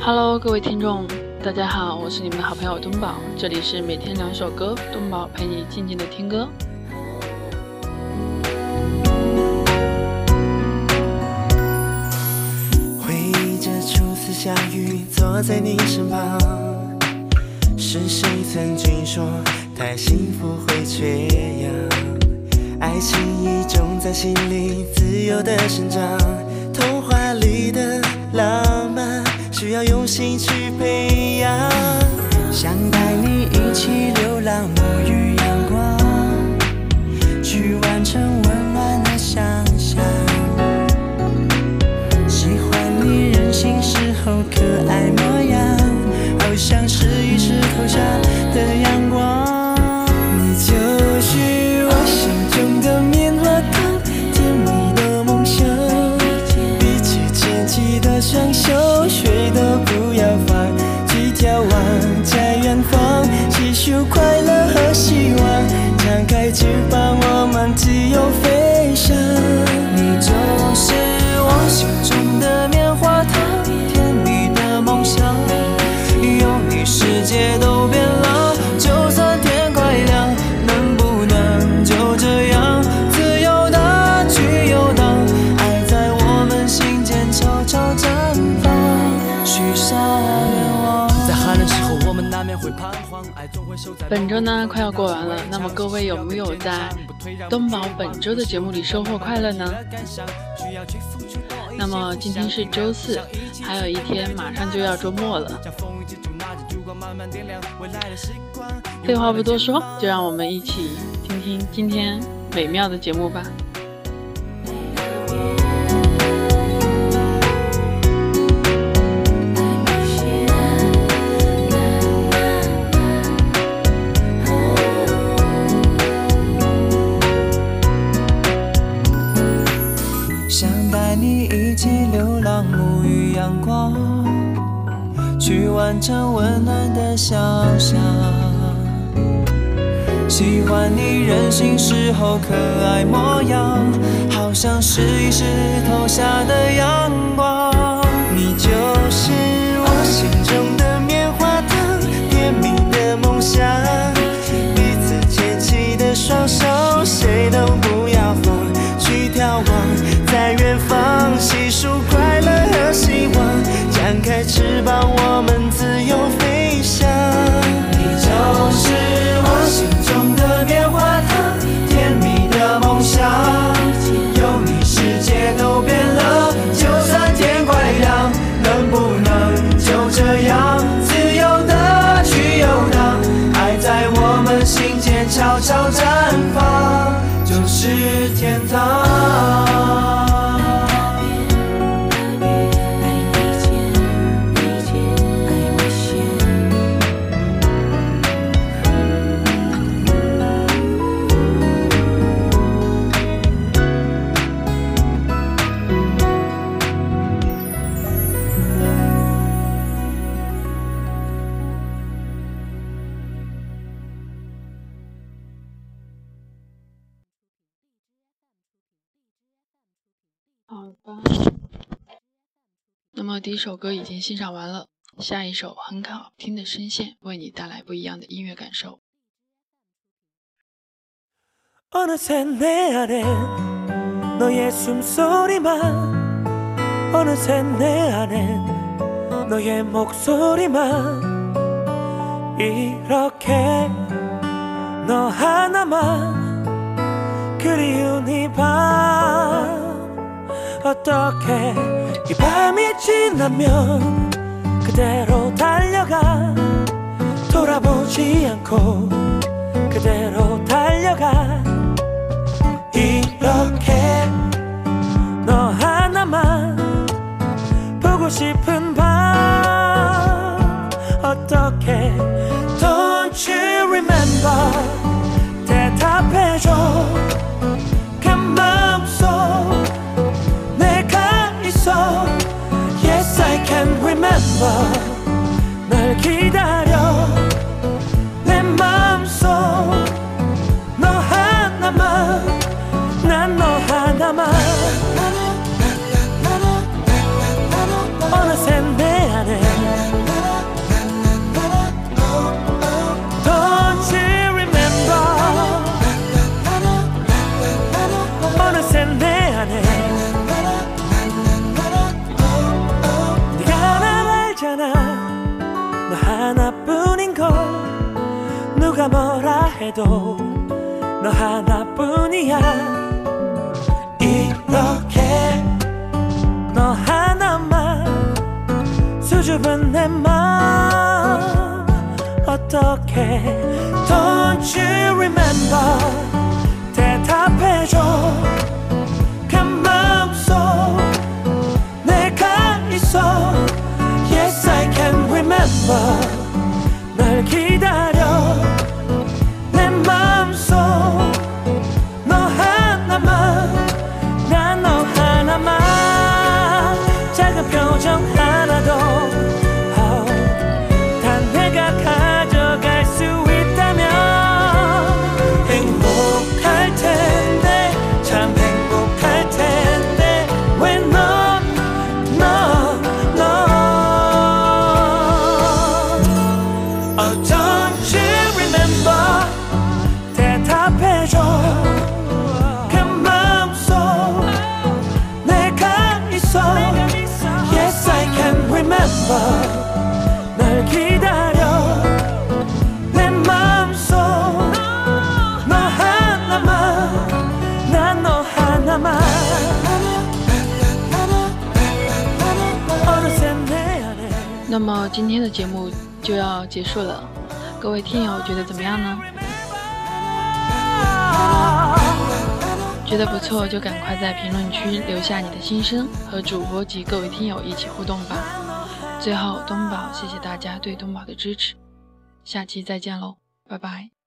Hello，各位听众，大家好，我是你们的好朋友东宝，这里是每天两首歌，东宝陪你静静的听歌。回忆着初次相遇，坐在你身旁，是谁曾经说太幸福会缺情意种在心里，自由的生长，童话里的浪漫。需要用心去培养，本周呢快要过完了，那么各位有没有在东宝本周的节目里收获快乐呢？那么今天是周四，还有一天马上就要周末了。废话不多说，就让我们一起听听今天美妙的节目吧。带你一起流浪，沐浴阳光，去完成温暖的想象，喜欢你任性时候可爱模样，好像是一石投下的阳光。你就是我心中的棉花糖，甜蜜的梦想，么第一首歌已经欣赏完了，下一首很好听的声线，为你带来不一样的音乐感受。 떻게 이 밤이 지나면 그대로 달려가 돌아보지 않고 그대로 달려가 이렇게 너 하나만 보고 싶은 밤 어떻게 Don't you remember? 대답해줘 해도 너 하나뿐이야. 이렇게 너 하나만 수줍은 내 맘 어떻게 Don't you remember? 대답해줘 高唱那么今天的节目就要结束了，各位听友觉得怎么样呢？觉得不错就赶快在评论区留下你的心声，和主播及各位听友一起互动吧。最后，东宝，谢谢大家对东宝的支持，下期再见喽，拜拜。